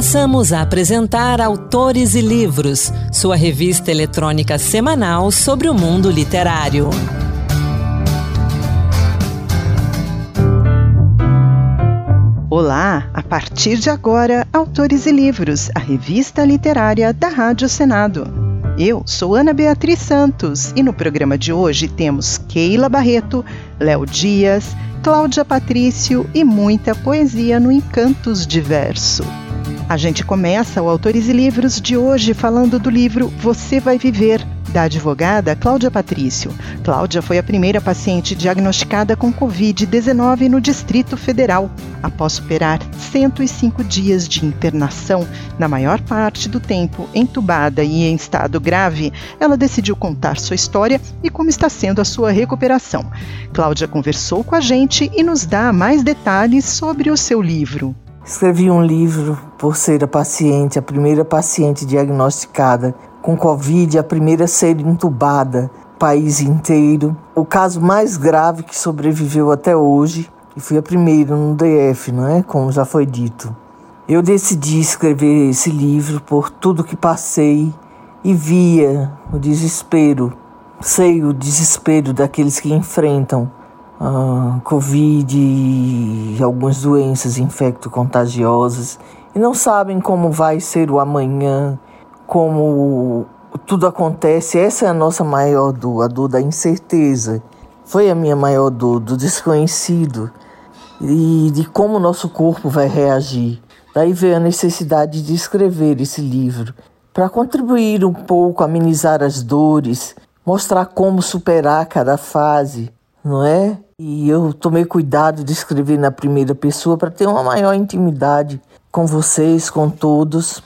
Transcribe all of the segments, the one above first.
Passamos a apresentar Autores e Livros, sua revista eletrônica semanal sobre o mundo literário. Olá, a partir de agora, Autores e Livros, a revista literária da Rádio Senado. Eu sou Ana Beatriz Santos e no programa de hoje temos Keila Barreto, Léo Dias, Cláudia Patrício e muita poesia no Encantos Diverso. A gente começa o Autores e Livros de hoje falando do livro Você Vai Viver, da advogada Cláudia Patrício. Cláudia foi a primeira paciente diagnosticada com Covid-19 no Distrito Federal. Após superar 105 dias de internação, na maior parte do tempo entubada e em estado grave, ela decidiu contar sua história e como está sendo a sua recuperação. Cláudia conversou com a gente e nos dá mais detalhes sobre o seu livro. Escrevi um livro por ser a paciente, a primeira paciente diagnosticada com Covid, a primeira a ser entubada, país inteiro. O caso mais grave que sobreviveu até hoje, e fui a primeira no DF, não é? Como já foi dito. Eu decidi escrever esse livro por tudo que passei e via o desespero. Sei o desespero daqueles que enfrentam uh, Covid e algumas doenças infecto-contagiosas e não sabem como vai ser o amanhã, como tudo acontece. Essa é a nossa maior dor, a dor da incerteza. Foi a minha maior dor, do desconhecido e de como o nosso corpo vai reagir. Daí veio a necessidade de escrever esse livro para contribuir um pouco, amenizar as dores, mostrar como superar cada fase, não é? E eu tomei cuidado de escrever na primeira pessoa para ter uma maior intimidade com vocês, com todos.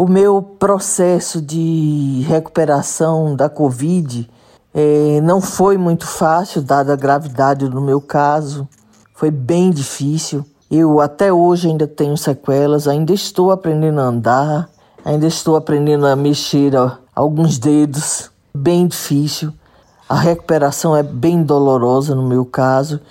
O meu processo de recuperação da Covid é, não foi muito fácil, dada a gravidade do meu caso. Foi bem difícil. Eu até hoje ainda tenho sequelas, ainda estou aprendendo a andar, ainda estou aprendendo a mexer alguns dedos. Bem difícil. A recuperação é bem dolorosa no meu caso.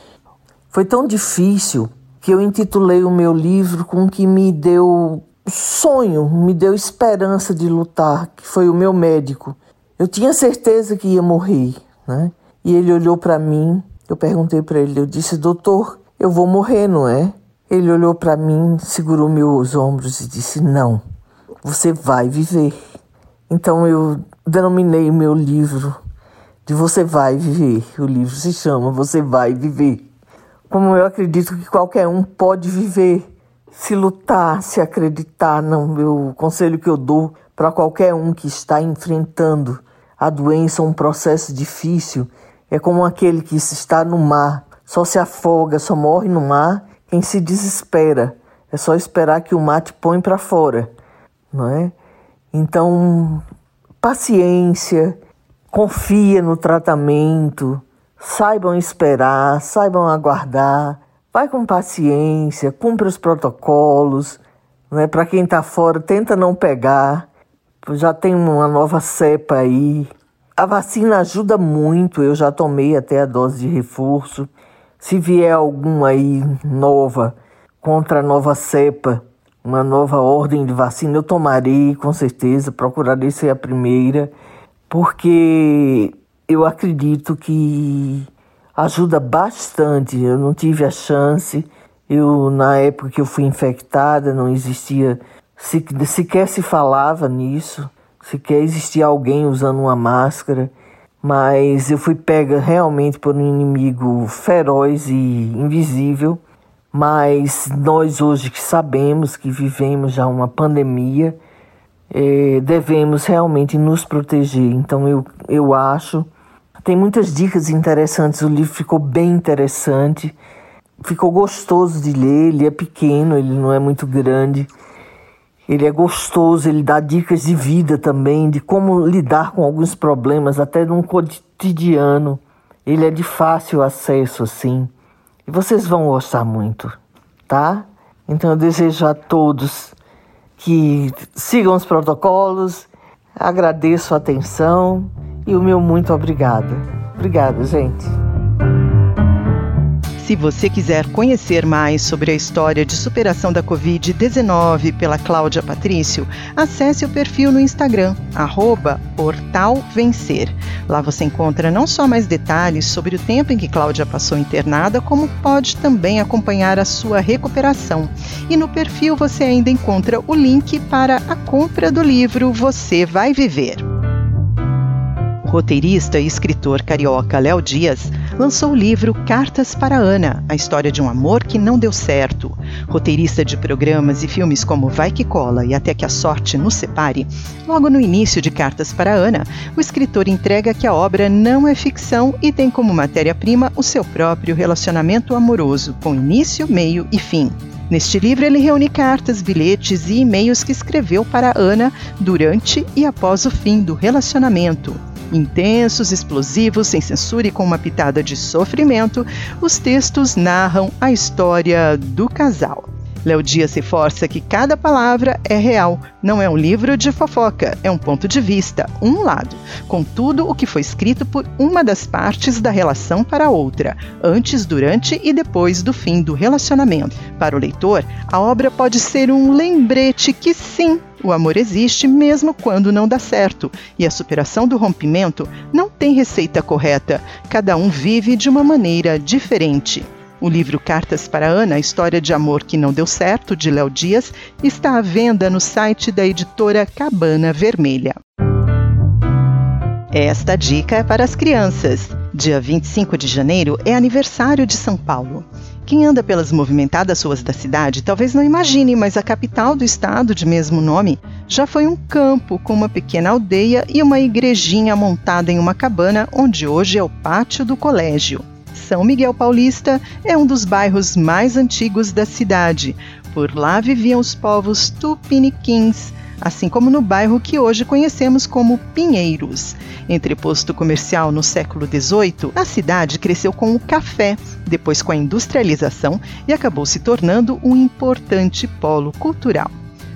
Foi tão difícil que eu intitulei o meu livro com o que me deu sonho, me deu esperança de lutar, que foi o meu médico. Eu tinha certeza que ia morrer, né? E ele olhou para mim, eu perguntei para ele, eu disse: "Doutor, eu vou morrer, não é?" Ele olhou para mim, segurou meus ombros e disse: "Não, você vai viver." Então eu denominei o meu livro de Você Vai Viver. O livro se chama Você Vai Viver. Como eu acredito que qualquer um pode viver, se lutar, se acreditar. Não, meu conselho que eu dou para qualquer um que está enfrentando a doença, um processo difícil, é como aquele que está no mar, só se afoga, só morre no mar quem se desespera. É só esperar que o mar te põe para fora, não é? Então, paciência, confia no tratamento, saibam esperar, saibam aguardar, vai com paciência, cumpra os protocolos, né? Para quem está fora, tenta não pegar. Já tem uma nova cepa aí. A vacina ajuda muito, eu já tomei até a dose de reforço. Se vier alguma aí nova contra a nova cepa, uma nova ordem de vacina, eu tomarei com certeza, procurarei ser a primeira porque eu acredito que ajuda bastante. Eu não tive a chance. Eu na época que eu fui infectada não existia sequer se falava nisso, sequer existia alguém usando uma máscara. Mas eu fui pega realmente por um inimigo feroz e invisível. Mas nós hoje que sabemos que vivemos já uma pandemia, é, devemos realmente nos proteger. Então eu, eu acho. Tem muitas dicas interessantes, o livro ficou bem interessante, ficou gostoso de ler, ele é pequeno, ele não é muito grande. Ele é gostoso, ele dá dicas de vida também, de como lidar com alguns problemas, até num cotidiano. Ele é de fácil acesso, assim. E vocês vão gostar muito, tá? Então eu desejo a todos que sigam os protocolos. Agradeço a atenção e o meu muito obrigada. Obrigada, gente. Se você quiser conhecer mais sobre a história de superação da Covid-19 pela Cláudia Patrício, acesse o perfil no Instagram, portalvencer. Lá você encontra não só mais detalhes sobre o tempo em que Cláudia passou internada, como pode também acompanhar a sua recuperação. E no perfil você ainda encontra o link para a compra do livro Você Vai Viver roteirista e escritor carioca Léo Dias lançou o livro Cartas para Ana, a história de um amor que não deu certo. Roteirista de programas e filmes como Vai Que Cola e Até Que a Sorte nos Separe, logo no início de Cartas para Ana, o escritor entrega que a obra não é ficção e tem como matéria-prima o seu próprio relacionamento amoroso, com início, meio e fim. Neste livro, ele reúne cartas, bilhetes e e-mails que escreveu para Ana durante e após o fim do relacionamento. Intensos, explosivos, sem censura e com uma pitada de sofrimento, os textos narram a história do casal. Léo Dias reforça que cada palavra é real, não é um livro de fofoca, é um ponto de vista, um lado, com tudo o que foi escrito por uma das partes da relação para a outra, antes, durante e depois do fim do relacionamento. Para o leitor, a obra pode ser um lembrete que sim, o amor existe mesmo quando não dá certo, e a superação do rompimento não tem receita correta, cada um vive de uma maneira diferente. O livro Cartas para Ana, a história de amor que não deu certo, de Léo Dias, está à venda no site da editora Cabana Vermelha. Esta dica é para as crianças. Dia 25 de janeiro é aniversário de São Paulo. Quem anda pelas movimentadas ruas da cidade talvez não imagine, mas a capital do estado, de mesmo nome, já foi um campo com uma pequena aldeia e uma igrejinha montada em uma cabana, onde hoje é o pátio do colégio. São Miguel Paulista é um dos bairros mais antigos da cidade. Por lá viviam os povos tupiniquins, assim como no bairro que hoje conhecemos como Pinheiros. Entreposto comercial no século XVIII, a cidade cresceu com o café, depois com a industrialização e acabou se tornando um importante polo cultural.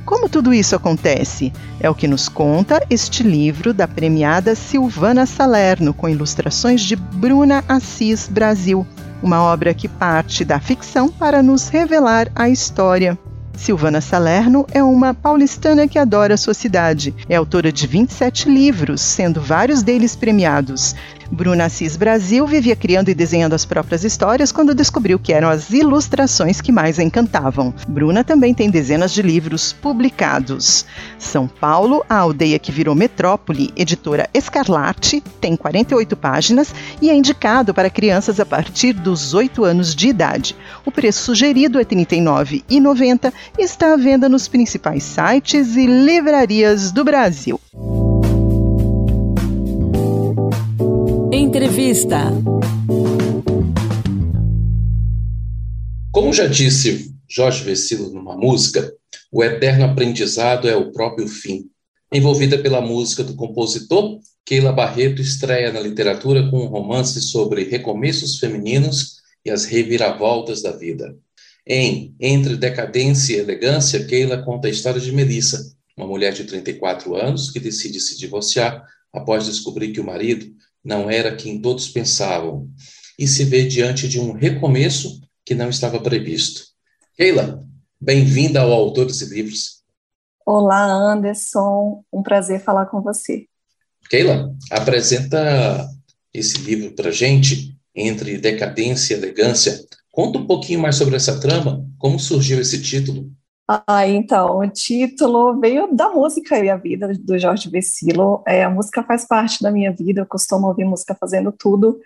Como tudo isso acontece? É o que nos conta este livro da premiada Silvana Salerno, com ilustrações de Bruna Assis Brasil, uma obra que parte da ficção para nos revelar a história. Silvana Salerno é uma paulistana que adora sua cidade. É autora de 27 livros, sendo vários deles premiados. Bruna Assis Brasil vivia criando e desenhando as próprias histórias quando descobriu que eram as ilustrações que mais a encantavam. Bruna também tem dezenas de livros publicados. São Paulo, a aldeia que virou metrópole, editora Escarlate, tem 48 páginas e é indicado para crianças a partir dos 8 anos de idade. O preço sugerido é R$ 39,90 e está à venda nos principais sites e livrarias do Brasil. Entrevista. Como já disse Jorge Vecilo numa música, o eterno aprendizado é o próprio fim. Envolvida pela música do compositor, Keila Barreto estreia na literatura com um romance sobre recomeços femininos e as reviravoltas da vida. Em Entre Decadência e Elegância, Keila conta a história de Melissa, uma mulher de 34 anos que decide se divorciar após descobrir que o marido não era quem todos pensavam, e se vê diante de um recomeço que não estava previsto. Keila, bem-vinda ao Autores e Livros. Olá, Anderson, um prazer falar com você. Keila, apresenta esse livro para gente, Entre Decadência e Elegância. Conta um pouquinho mais sobre essa trama, como surgiu esse título. Ah, então, o título veio da música e a vida do Jorge Vecilo. É, a música faz parte da minha vida, eu costumo ouvir música fazendo tudo.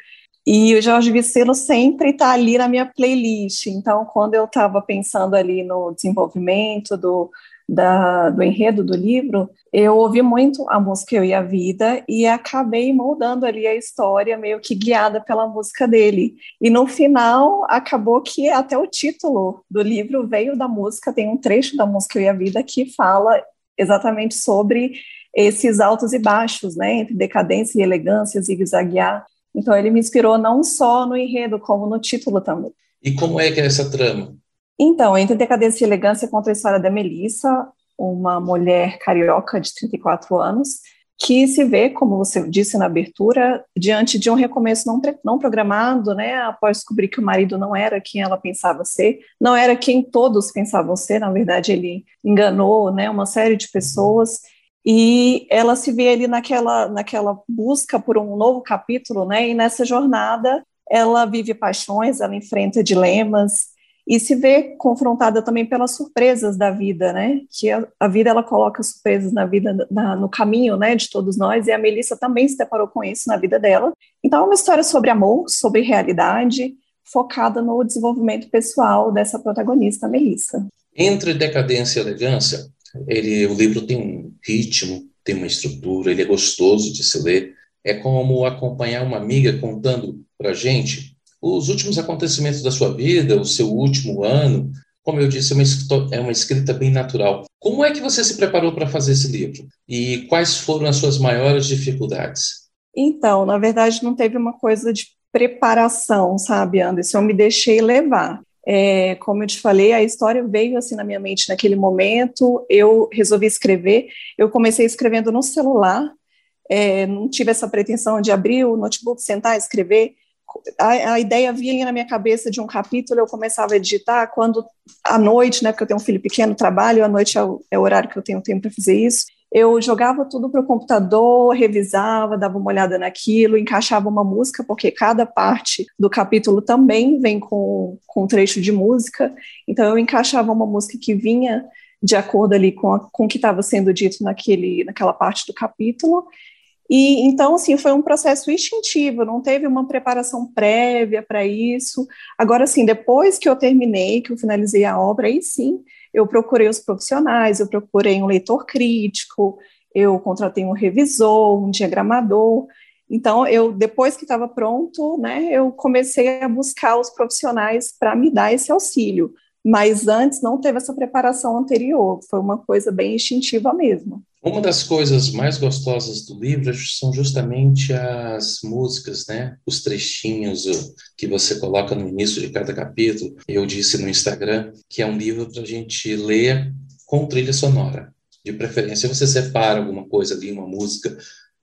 E o Jorge Vecilo sempre está ali na minha playlist. Então, quando eu estava pensando ali no desenvolvimento do, da, do enredo do livro, eu ouvi muito a música Eu e a Vida e acabei moldando ali a história meio que guiada pela música dele. E no final, acabou que até o título do livro veio da música, tem um trecho da música Eu e a Vida que fala exatamente sobre esses altos e baixos, né, entre decadência e elegância, zigue-zaguear. Então ele me inspirou não só no enredo, como no título também. E como é que é essa trama? Então, Entre Decadência e Elegância conta a história da Melissa, uma mulher carioca de 34 anos, que se vê, como você disse na abertura, diante de um recomeço não, não programado, né, após descobrir que o marido não era quem ela pensava ser, não era quem todos pensavam ser, na verdade ele enganou, né, uma série de pessoas, e ela se vê ali naquela, naquela busca por um novo capítulo, né, e nessa jornada ela vive paixões, ela enfrenta dilemas, e se vê confrontada também pelas surpresas da vida, né? Que a, a vida ela coloca surpresas na vida, na, no caminho, né, de todos nós. E a Melissa também se deparou com isso na vida dela. Então é uma história sobre amor, sobre realidade, focada no desenvolvimento pessoal dessa protagonista, Melissa. Entre decadência e elegância, ele, o livro tem um ritmo, tem uma estrutura, ele é gostoso de se ler. É como acompanhar uma amiga contando para gente os últimos acontecimentos da sua vida, o seu último ano, como eu disse, é uma, é uma escrita bem natural. Como é que você se preparou para fazer esse livro? E quais foram as suas maiores dificuldades? Então, na verdade, não teve uma coisa de preparação, sabe, Anderson? Eu me deixei levar. É, como eu te falei, a história veio assim na minha mente naquele momento. Eu resolvi escrever. Eu comecei escrevendo no celular. É, não tive essa pretensão de abrir o notebook, sentar e escrever a, a, ideia vinha na minha cabeça de um capítulo, eu começava a digitar quando à noite, né, porque eu tenho um filho pequeno, trabalho, à noite é o, é o horário que eu tenho tempo para fazer isso. Eu jogava tudo para o computador, revisava, dava uma olhada naquilo, encaixava uma música, porque cada parte do capítulo também vem com, com um trecho de música. Então eu encaixava uma música que vinha de acordo ali com, com o que estava sendo dito naquele, naquela parte do capítulo, e então, assim, foi um processo instintivo, não teve uma preparação prévia para isso. Agora, assim, depois que eu terminei, que eu finalizei a obra, aí sim, eu procurei os profissionais, eu procurei um leitor crítico, eu contratei um revisor, um diagramador. Então, eu depois que estava pronto, né, eu comecei a buscar os profissionais para me dar esse auxílio. Mas antes não teve essa preparação anterior, foi uma coisa bem instintiva mesmo. Uma das coisas mais gostosas do livro são justamente as músicas, né? Os trechinhos que você coloca no início de cada capítulo. Eu disse no Instagram que é um livro para a gente ler com trilha sonora. De preferência, você separa alguma coisa ali, uma música,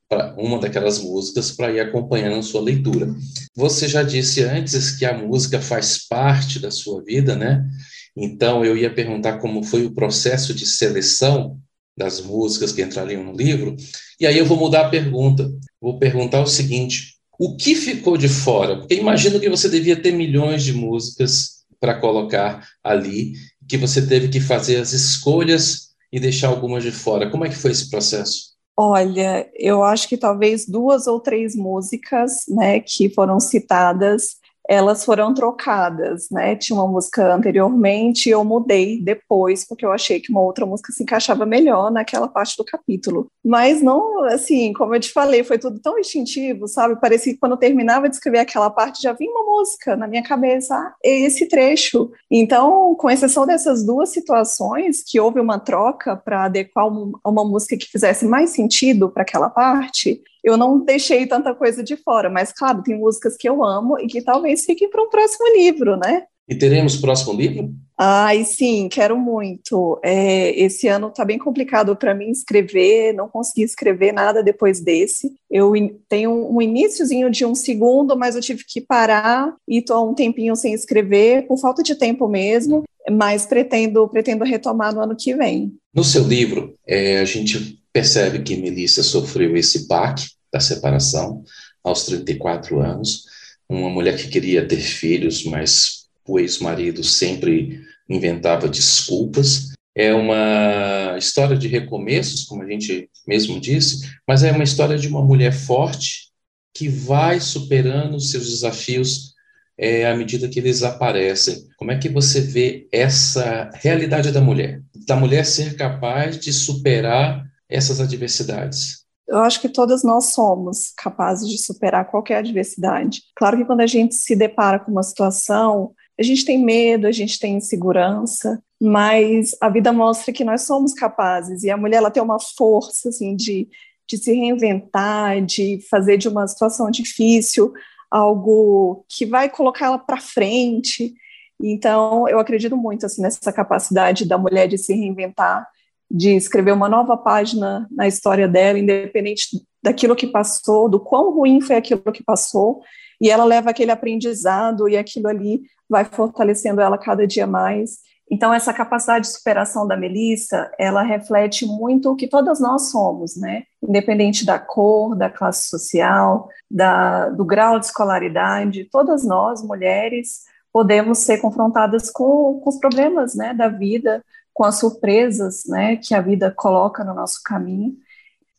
para uma daquelas músicas para ir acompanhando a sua leitura. Você já disse antes que a música faz parte da sua vida, né? Então eu ia perguntar como foi o processo de seleção das músicas que entrariam no livro. E aí eu vou mudar a pergunta. Vou perguntar o seguinte: o que ficou de fora? Porque imagino que você devia ter milhões de músicas para colocar ali, que você teve que fazer as escolhas e deixar algumas de fora. Como é que foi esse processo? Olha, eu acho que talvez duas ou três músicas, né, que foram citadas elas foram trocadas, né? Tinha uma música anteriormente e eu mudei depois, porque eu achei que uma outra música se encaixava melhor naquela parte do capítulo. Mas não, assim, como eu te falei, foi tudo tão instintivo, sabe? Parecia que quando eu terminava de escrever aquela parte já vinha uma música na minha cabeça, ah, esse trecho. Então, com exceção dessas duas situações, que houve uma troca para adequar uma música que fizesse mais sentido para aquela parte, eu não deixei tanta coisa de fora, mas claro, tem músicas que eu amo e que talvez fiquem para um próximo livro, né? E teremos próximo livro? Ai, sim, quero muito. É, esse ano está bem complicado para mim escrever, não consegui escrever nada depois desse. Eu tenho um iníciozinho de um segundo, mas eu tive que parar e estou um tempinho sem escrever, por falta de tempo mesmo, mas pretendo, pretendo retomar no ano que vem. No seu livro, é, a gente percebe que Melissa sofreu esse baque da separação aos 34 anos, uma mulher que queria ter filhos, mas o ex-marido sempre inventava desculpas. É uma história de recomeços, como a gente mesmo disse, mas é uma história de uma mulher forte que vai superando seus desafios é, à medida que eles aparecem. Como é que você vê essa realidade da mulher? Da mulher ser capaz de superar essas adversidades? Eu acho que todas nós somos capazes de superar qualquer adversidade. Claro que quando a gente se depara com uma situação, a gente tem medo, a gente tem insegurança, mas a vida mostra que nós somos capazes. E a mulher ela tem uma força assim de, de se reinventar, de fazer de uma situação difícil algo que vai colocá-la para frente. Então, eu acredito muito assim nessa capacidade da mulher de se reinventar de escrever uma nova página na história dela, independente daquilo que passou, do quão ruim foi aquilo que passou, e ela leva aquele aprendizado e aquilo ali vai fortalecendo ela cada dia mais. Então, essa capacidade de superação da Melissa, ela reflete muito o que todas nós somos, né? Independente da cor, da classe social, da, do grau de escolaridade, todas nós, mulheres, podemos ser confrontadas com, com os problemas né, da vida, com as surpresas né, que a vida coloca no nosso caminho.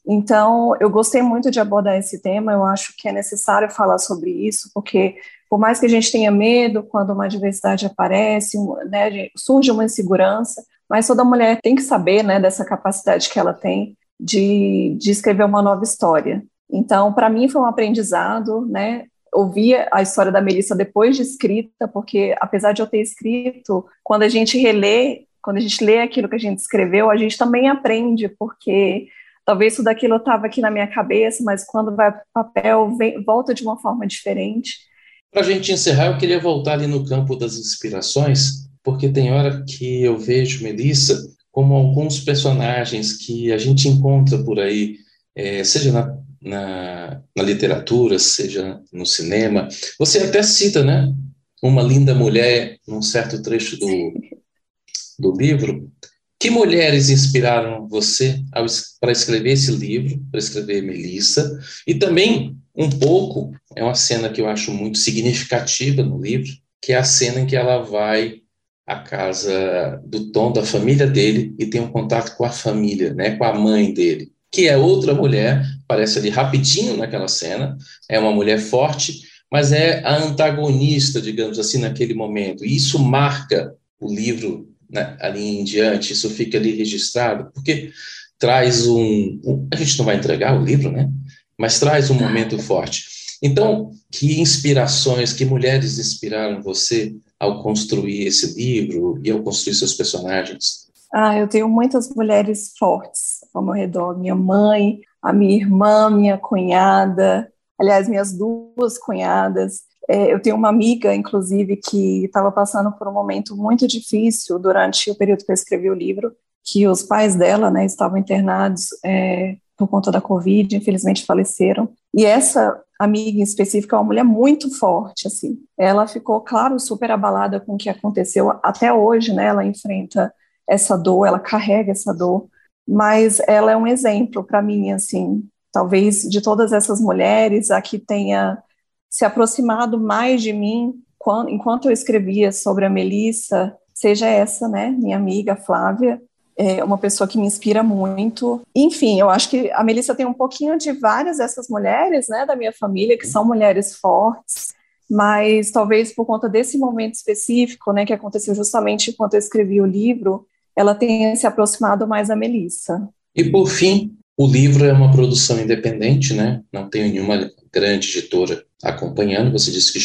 Então, eu gostei muito de abordar esse tema, eu acho que é necessário falar sobre isso, porque por mais que a gente tenha medo quando uma adversidade aparece, né, surge uma insegurança, mas toda mulher tem que saber né, dessa capacidade que ela tem de, de escrever uma nova história. Então, para mim foi um aprendizado, né, ouvir a história da Melissa depois de escrita, porque apesar de eu ter escrito, quando a gente relê, quando a gente lê aquilo que a gente escreveu, a gente também aprende, porque Talvez tudo aquilo estava aqui na minha cabeça, mas quando vai para o papel, vem, volta de uma forma diferente. Para a gente encerrar, eu queria voltar ali no campo das inspirações, porque tem hora que eu vejo Melissa como alguns personagens que a gente encontra por aí, é, seja na, na, na, literatura, seja no cinema. Você até cita, né? Uma linda mulher, num certo trecho do, do livro, que mulheres inspiraram você para escrever esse livro, para escrever Melissa? E também, um pouco, é uma cena que eu acho muito significativa no livro, que é a cena em que ela vai à casa do Tom, da família dele, e tem um contato com a família, né, com a mãe dele, que é outra mulher, aparece ali rapidinho naquela cena, é uma mulher forte, mas é a antagonista, digamos assim, naquele momento. E isso marca o livro né, ali em diante, isso fica ali registrado, porque traz um, um, A gente não vai entregar o livro, né? Mas traz um momento forte. Então, que inspirações, que mulheres inspiraram você ao construir esse livro e ao construir seus personagens? Ah, eu tenho muitas mulheres fortes ao meu redor. Minha mãe, a minha irmã, minha cunhada, aliás, minhas duas cunhadas. É, eu tenho uma amiga, inclusive, que estava passando por um momento muito difícil durante o período que eu escrevi o livro, que os pais dela né, estavam internados é, por conta da Covid, infelizmente faleceram. E essa amiga em específico é uma mulher muito forte, assim. Ela ficou, claro, super abalada com o que aconteceu. Até hoje, né, ela enfrenta essa dor, ela carrega essa dor, mas ela é um exemplo para mim, assim, talvez de todas essas mulheres, a que tenha se aproximado mais de mim quando, enquanto eu escrevia sobre a Melissa, seja essa, né, minha amiga Flávia, é uma pessoa que me inspira muito. Enfim, eu acho que a Melissa tem um pouquinho de várias dessas mulheres, né, da minha família, que são mulheres fortes, mas talvez por conta desse momento específico, né, que aconteceu justamente enquanto eu escrevi o livro, ela tenha se aproximado mais da Melissa. E por fim, o livro é uma produção independente, né? Não tem nenhuma grande editora acompanhando. Você disse que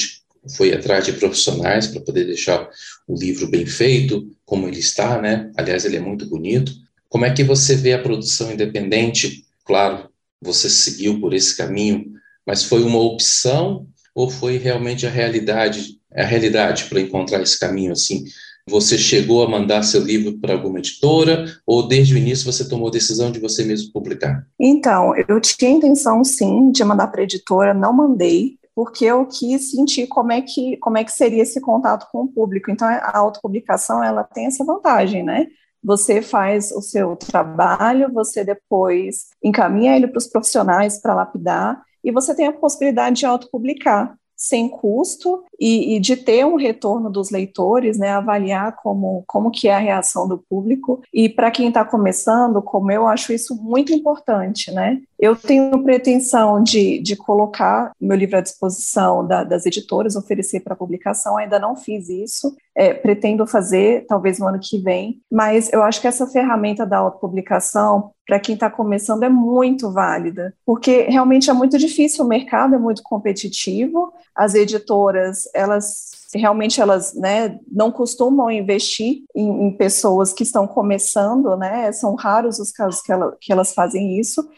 foi atrás de profissionais para poder deixar o livro bem feito, como ele está, né? Aliás, ele é muito bonito. Como é que você vê a produção independente? Claro, você seguiu por esse caminho, mas foi uma opção ou foi realmente a realidade, a realidade para encontrar esse caminho assim? Você chegou a mandar seu livro para alguma editora ou desde o início você tomou a decisão de você mesmo publicar? Então, eu tinha intenção sim de mandar para editora, não mandei, porque eu quis sentir como é que como é que seria esse contato com o público. Então, a autopublicação ela tem essa vantagem, né? Você faz o seu trabalho, você depois encaminha ele para os profissionais para lapidar e você tem a possibilidade de autopublicar sem custo e, e, de ter um retorno dos leitores, né, avaliar como, como que é a reação do público. E para quem está começando, como eu acho isso muito importante, né? Eu tenho pretensão de, de colocar meu livro à disposição da, das editoras, oferecer para publicação, ainda não fiz isso, é, pretendo fazer, talvez no ano que vem, mas eu acho que essa ferramenta da autopublicação, para quem está começando, é muito válida, porque realmente é muito difícil, o mercado é muito competitivo, as editoras, elas realmente elas né, não costumam investir em, em, pessoas que estão começando, né, são raros os casos que, ela, que elas fazem isso,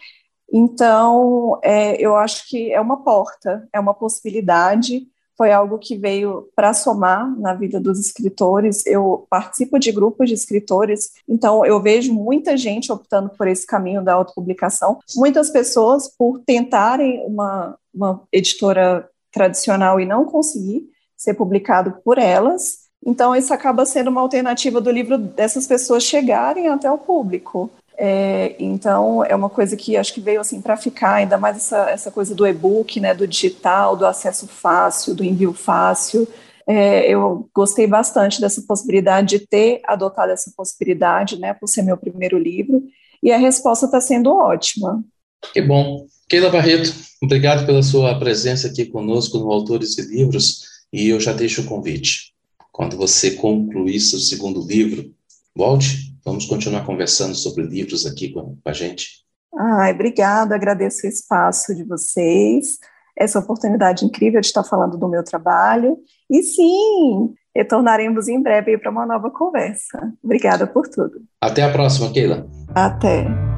então, é, eu acho que é uma porta, é uma possibilidade. foi algo que veio para somar na vida dos escritores. Eu participo de grupos de escritores, então eu vejo muita gente optando por esse caminho da autopublicação. Muitas pessoas, por tentarem uma, uma editora tradicional e não conseguir ser publicado por elas, então, isso acaba sendo uma alternativa do livro dessas pessoas chegarem até o público. É, então, é uma coisa que acho que veio assim para ficar, ainda mais essa, essa coisa do e-book, né, do digital, do acesso fácil, do envio fácil. É, eu gostei bastante dessa possibilidade de ter adotado essa possibilidade, né, por ser meu primeiro livro, e a resposta está sendo ótima. Que bom. Keila Barreto, obrigado pela sua presença aqui conosco no Autores e Livros, e eu já deixo o convite quando você concluir seu segundo livro, volte, vamos continuar conversando sobre livros aqui com, a gente. Ai, obrigada, agradeço o espaço de vocês, essa oportunidade incrível de estar falando do meu trabalho. E sim, retornaremos em breve para uma nova conversa. Obrigada por tudo. Até a próxima, Keila. Até.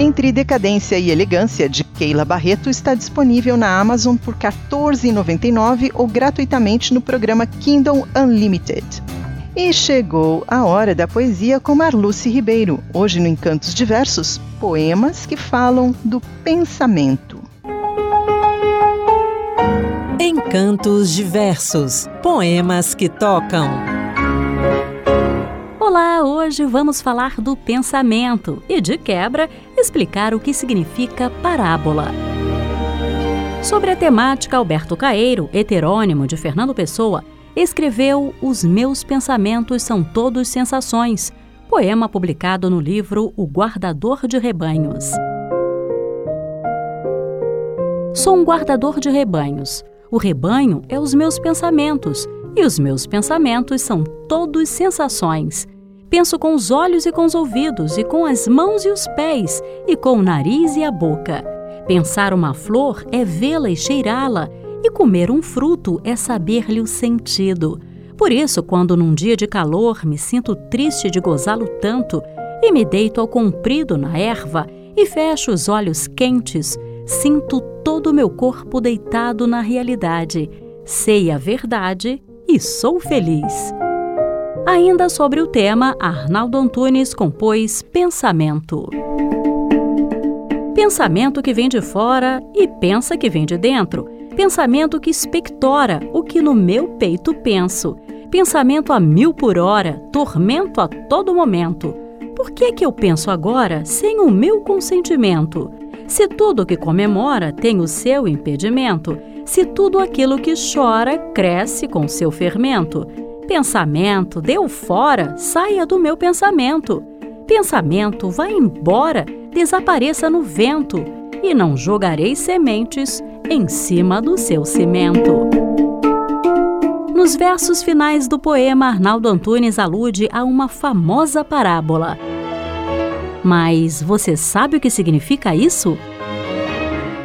Entre Decadência e Elegância, de Keila Barreto, está disponível na Amazon por R$ 14,99 ou gratuitamente no programa Kindle Unlimited. E chegou a hora da poesia com Marluce Ribeiro, hoje no Encantos Diversos, poemas que falam do pensamento. Encantos Diversos, poemas que tocam. Hoje vamos falar do pensamento e, de quebra, explicar o que significa parábola. Sobre a temática, Alberto Caeiro, heterônimo de Fernando Pessoa, escreveu Os Meus Pensamentos São Todos Sensações, poema publicado no livro O Guardador de Rebanhos. Sou um guardador de rebanhos. O rebanho é os meus pensamentos, e os meus pensamentos são todos sensações. Penso com os olhos e com os ouvidos, e com as mãos e os pés, e com o nariz e a boca. Pensar uma flor é vê-la e cheirá-la, e comer um fruto é saber-lhe o sentido. Por isso, quando num dia de calor me sinto triste de gozá-lo tanto, e me deito ao comprido na erva, e fecho os olhos quentes, sinto todo o meu corpo deitado na realidade. Sei a verdade e sou feliz. Ainda sobre o tema, Arnaldo Antunes compôs Pensamento. Pensamento que vem de fora e pensa que vem de dentro. Pensamento que expectora o que no meu peito penso. Pensamento a mil por hora, tormento a todo momento. Por que que eu penso agora sem o meu consentimento? Se tudo que comemora tem o seu impedimento, se tudo aquilo que chora cresce com seu fermento, Pensamento, deu fora, saia do meu pensamento. Pensamento, vá embora, desapareça no vento, e não jogarei sementes em cima do seu cimento. Nos versos finais do poema, Arnaldo Antunes alude a uma famosa parábola. Mas você sabe o que significa isso?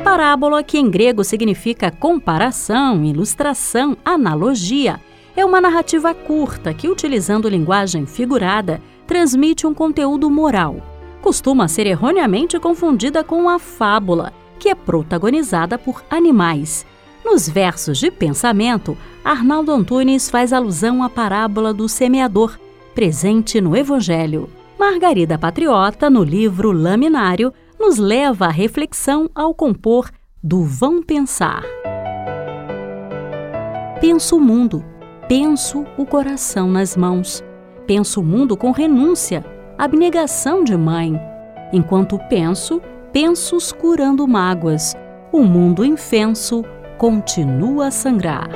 Parábola, que em grego significa comparação, ilustração, analogia é uma narrativa curta que, utilizando linguagem figurada, transmite um conteúdo moral. Costuma ser erroneamente confundida com a fábula, que é protagonizada por animais. Nos versos de pensamento, Arnaldo Antunes faz alusão à parábola do semeador, presente no Evangelho. Margarida Patriota, no livro Laminário, nos leva à reflexão ao compor do Vão Pensar. Penso o mundo, penso o coração nas mãos. Penso o mundo com renúncia, abnegação de mãe. Enquanto penso, pensos curando mágoas. O mundo infenso continua a sangrar.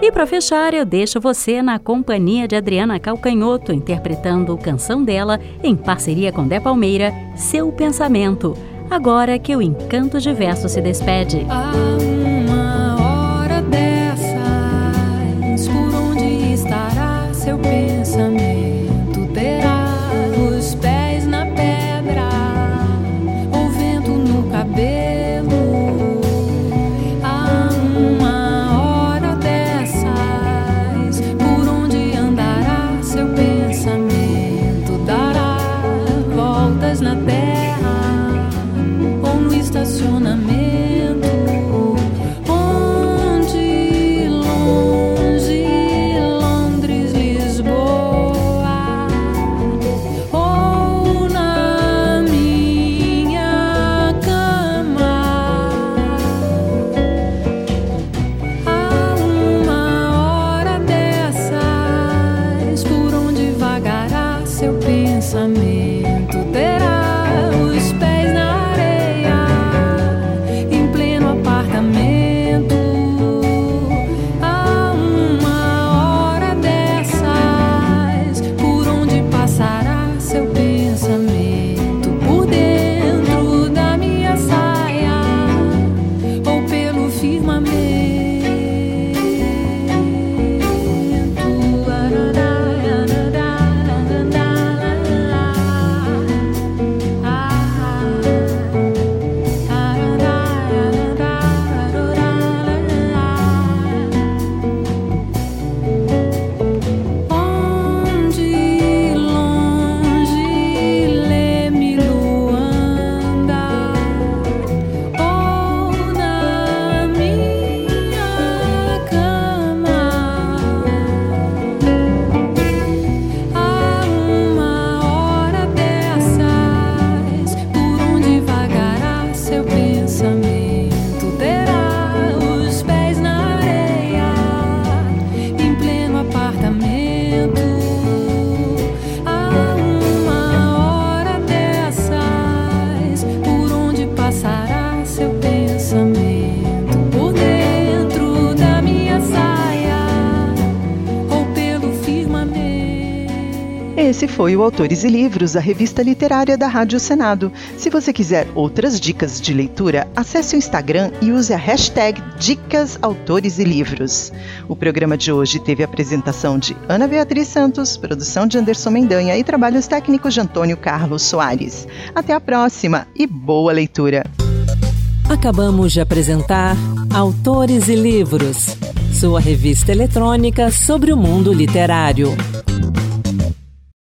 E para fechar, eu deixo você na companhia de Adriana Calcanhoto, interpretando canção dela em parceria com Dé Palmeira, Seu Pensamento. Agora que o Encanto de Verso se despede. Ah. Foi o Autores e Livros, a revista literária da Rádio Senado. Se você quiser outras dicas de leitura, acesse o Instagram e use a hashtag Dicas Autores e Livros. O programa de hoje teve a apresentação de Ana Beatriz Santos, produção de Anderson Mendanha e trabalhos técnicos de Antônio Carlos Soares. Até a próxima e boa leitura! Acabamos de apresentar Autores e Livros, sua revista eletrônica sobre o mundo literário.